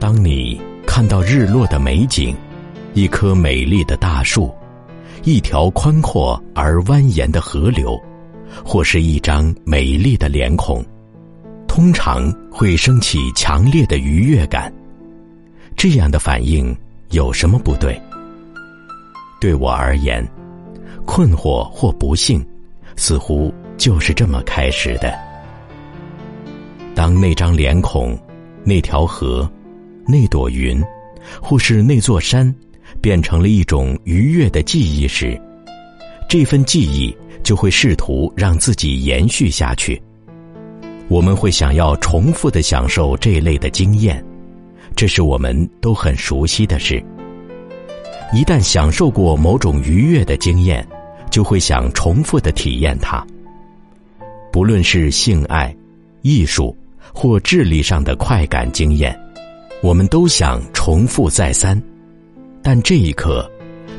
当你看到日落的美景，一棵美丽的大树，一条宽阔而蜿蜒的河流，或是一张美丽的脸孔，通常会升起强烈的愉悦感。这样的反应有什么不对？对我而言，困惑或不幸，似乎就是这么开始的。当那张脸孔、那条河、那朵云，或是那座山，变成了一种愉悦的记忆时，这份记忆就会试图让自己延续下去。我们会想要重复的享受这类的经验。这是我们都很熟悉的事。一旦享受过某种愉悦的经验，就会想重复的体验它。不论是性爱、艺术或智力上的快感经验，我们都想重复再三。但这一刻，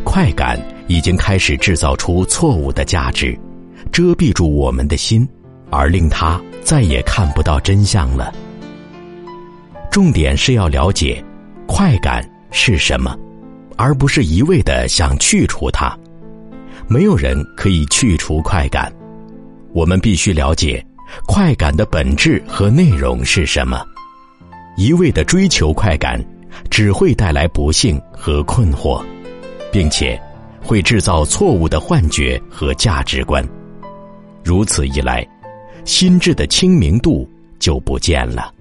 快感已经开始制造出错误的价值，遮蔽住我们的心，而令他再也看不到真相了。重点是要了解快感是什么，而不是一味的想去除它。没有人可以去除快感，我们必须了解快感的本质和内容是什么。一味的追求快感，只会带来不幸和困惑，并且会制造错误的幻觉和价值观。如此一来，心智的清明度就不见了。